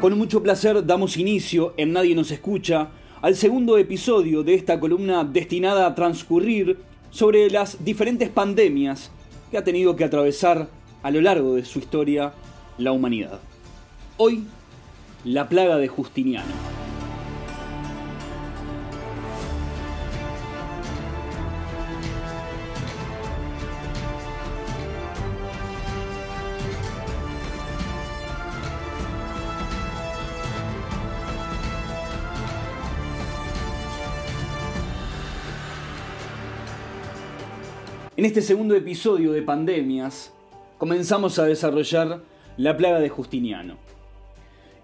Con mucho placer damos inicio en Nadie nos escucha al segundo episodio de esta columna destinada a transcurrir sobre las diferentes pandemias que ha tenido que atravesar a lo largo de su historia la humanidad. Hoy, la plaga de Justiniano. En este segundo episodio de Pandemias, comenzamos a desarrollar la plaga de Justiniano.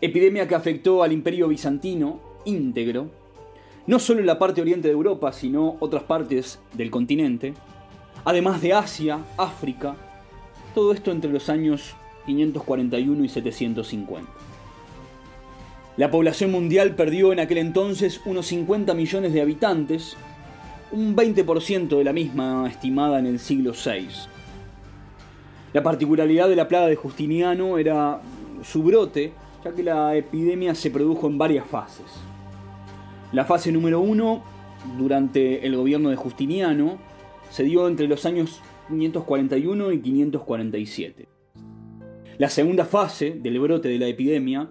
Epidemia que afectó al imperio bizantino íntegro, no solo en la parte oriente de Europa, sino otras partes del continente, además de Asia, África, todo esto entre los años 541 y 750. La población mundial perdió en aquel entonces unos 50 millones de habitantes, un 20% de la misma estimada en el siglo VI. La particularidad de la plaga de Justiniano era su brote, ya que la epidemia se produjo en varias fases. La fase número uno, durante el gobierno de Justiniano, se dio entre los años 541 y 547. La segunda fase del brote de la epidemia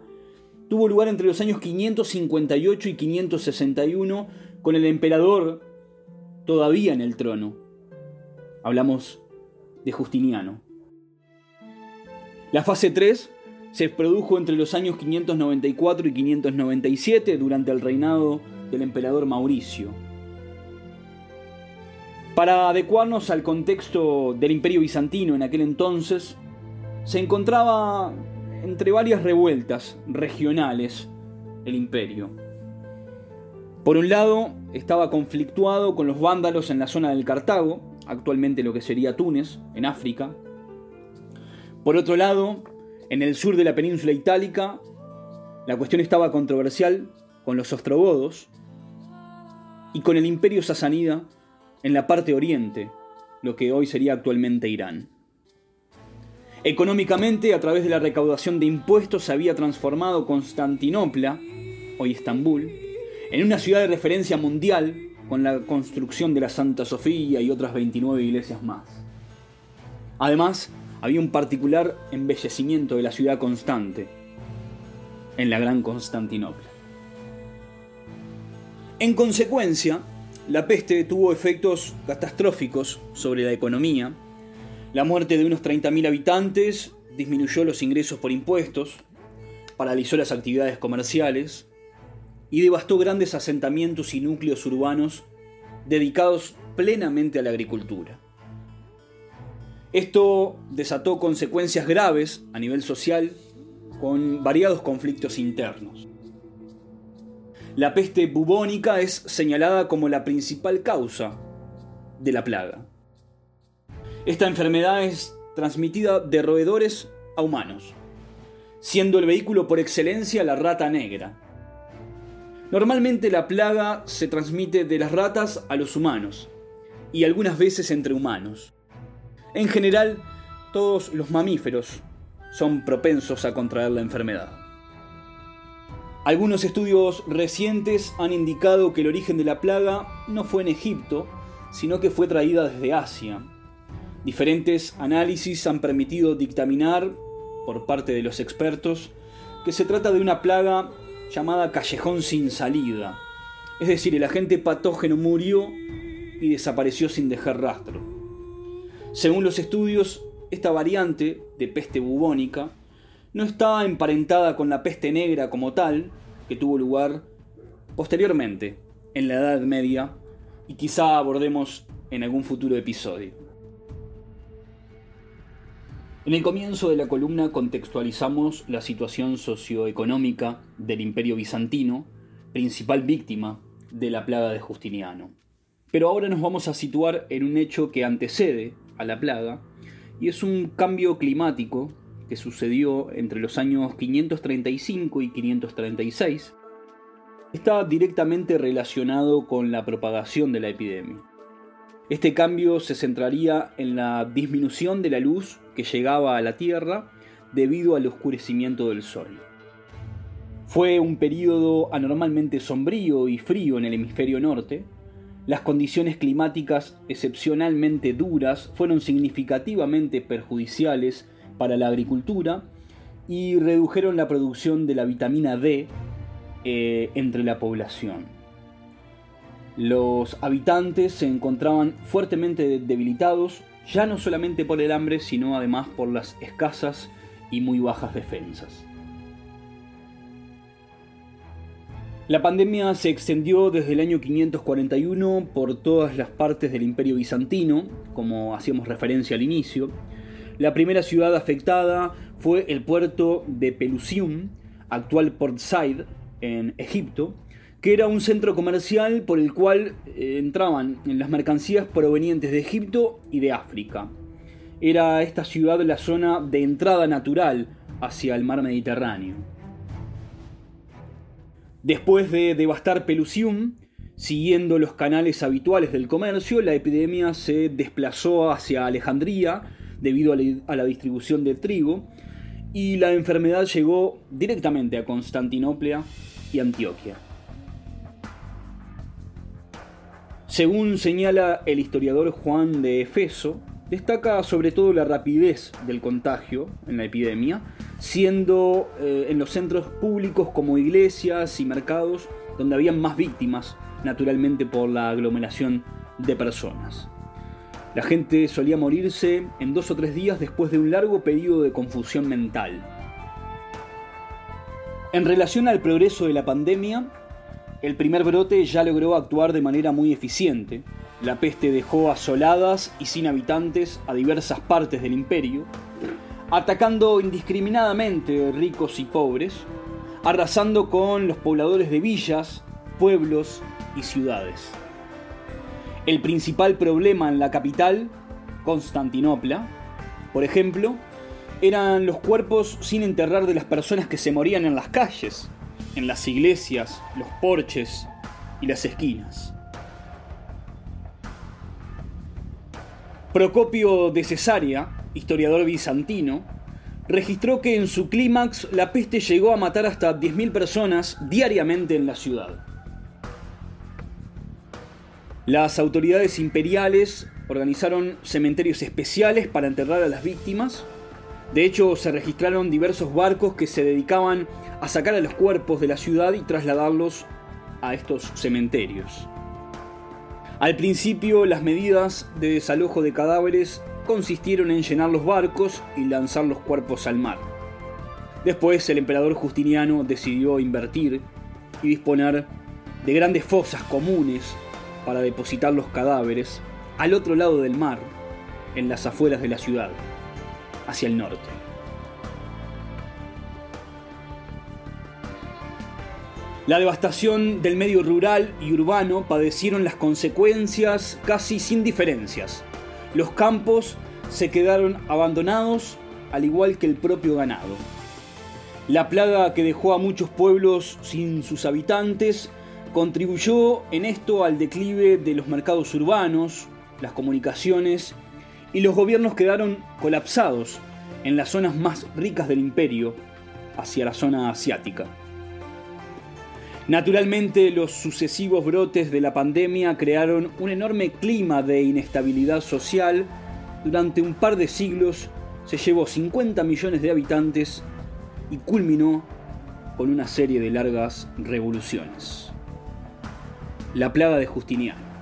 tuvo lugar entre los años 558 y 561 con el emperador todavía en el trono. Hablamos de Justiniano. La fase 3 se produjo entre los años 594 y 597 durante el reinado del emperador Mauricio. Para adecuarnos al contexto del imperio bizantino en aquel entonces, se encontraba entre varias revueltas regionales el imperio. Por un lado, estaba conflictuado con los vándalos en la zona del Cartago, actualmente lo que sería Túnez, en África. Por otro lado, en el sur de la península itálica, la cuestión estaba controversial con los ostrogodos y con el imperio sasánida en la parte oriente, lo que hoy sería actualmente Irán. Económicamente, a través de la recaudación de impuestos, se había transformado Constantinopla, hoy Estambul, en una ciudad de referencia mundial con la construcción de la Santa Sofía y otras 29 iglesias más. Además, había un particular embellecimiento de la ciudad constante en la Gran Constantinopla. En consecuencia, la peste tuvo efectos catastróficos sobre la economía. La muerte de unos 30.000 habitantes disminuyó los ingresos por impuestos, paralizó las actividades comerciales, y devastó grandes asentamientos y núcleos urbanos dedicados plenamente a la agricultura. Esto desató consecuencias graves a nivel social con variados conflictos internos. La peste bubónica es señalada como la principal causa de la plaga. Esta enfermedad es transmitida de roedores a humanos, siendo el vehículo por excelencia la rata negra, Normalmente la plaga se transmite de las ratas a los humanos y algunas veces entre humanos. En general, todos los mamíferos son propensos a contraer la enfermedad. Algunos estudios recientes han indicado que el origen de la plaga no fue en Egipto, sino que fue traída desde Asia. Diferentes análisis han permitido dictaminar, por parte de los expertos, que se trata de una plaga llamada Callejón sin salida. Es decir, el agente patógeno murió y desapareció sin dejar rastro. Según los estudios, esta variante de peste bubónica no está emparentada con la peste negra como tal, que tuvo lugar posteriormente, en la Edad Media, y quizá abordemos en algún futuro episodio. En el comienzo de la columna contextualizamos la situación socioeconómica del imperio bizantino, principal víctima de la plaga de Justiniano. Pero ahora nos vamos a situar en un hecho que antecede a la plaga, y es un cambio climático que sucedió entre los años 535 y 536. Está directamente relacionado con la propagación de la epidemia. Este cambio se centraría en la disminución de la luz que llegaba a la Tierra debido al oscurecimiento del Sol. Fue un periodo anormalmente sombrío y frío en el hemisferio norte. Las condiciones climáticas excepcionalmente duras fueron significativamente perjudiciales para la agricultura y redujeron la producción de la vitamina D eh, entre la población. Los habitantes se encontraban fuertemente debilitados, ya no solamente por el hambre, sino además por las escasas y muy bajas defensas. La pandemia se extendió desde el año 541 por todas las partes del imperio bizantino, como hacíamos referencia al inicio. La primera ciudad afectada fue el puerto de Pelusium, actual Port Said, en Egipto, que era un centro comercial por el cual eh, entraban las mercancías provenientes de Egipto y de África. Era esta ciudad la zona de entrada natural hacia el mar Mediterráneo. Después de devastar Pelusium, siguiendo los canales habituales del comercio, la epidemia se desplazó hacia Alejandría debido a la distribución de trigo y la enfermedad llegó directamente a Constantinopla y Antioquia. Según señala el historiador Juan de Efeso, destaca sobre todo la rapidez del contagio en la epidemia, siendo eh, en los centros públicos como iglesias y mercados donde habían más víctimas, naturalmente por la aglomeración de personas. La gente solía morirse en dos o tres días después de un largo periodo de confusión mental. En relación al progreso de la pandemia, el primer brote ya logró actuar de manera muy eficiente. La peste dejó asoladas y sin habitantes a diversas partes del imperio, atacando indiscriminadamente ricos y pobres, arrasando con los pobladores de villas, pueblos y ciudades. El principal problema en la capital, Constantinopla, por ejemplo, eran los cuerpos sin enterrar de las personas que se morían en las calles, en las iglesias, los porches y las esquinas. Procopio de Cesarea, historiador bizantino, registró que en su clímax la peste llegó a matar hasta 10.000 personas diariamente en la ciudad. Las autoridades imperiales organizaron cementerios especiales para enterrar a las víctimas de hecho, se registraron diversos barcos que se dedicaban a sacar a los cuerpos de la ciudad y trasladarlos a estos cementerios. Al principio, las medidas de desalojo de cadáveres consistieron en llenar los barcos y lanzar los cuerpos al mar. Después, el emperador Justiniano decidió invertir y disponer de grandes fosas comunes para depositar los cadáveres al otro lado del mar, en las afueras de la ciudad hacia el norte. La devastación del medio rural y urbano padecieron las consecuencias casi sin diferencias. Los campos se quedaron abandonados al igual que el propio ganado. La plaga que dejó a muchos pueblos sin sus habitantes contribuyó en esto al declive de los mercados urbanos, las comunicaciones y los gobiernos quedaron colapsados en las zonas más ricas del imperio hacia la zona asiática. Naturalmente, los sucesivos brotes de la pandemia crearon un enorme clima de inestabilidad social. Durante un par de siglos se llevó 50 millones de habitantes y culminó con una serie de largas revoluciones. La plaga de Justiniano.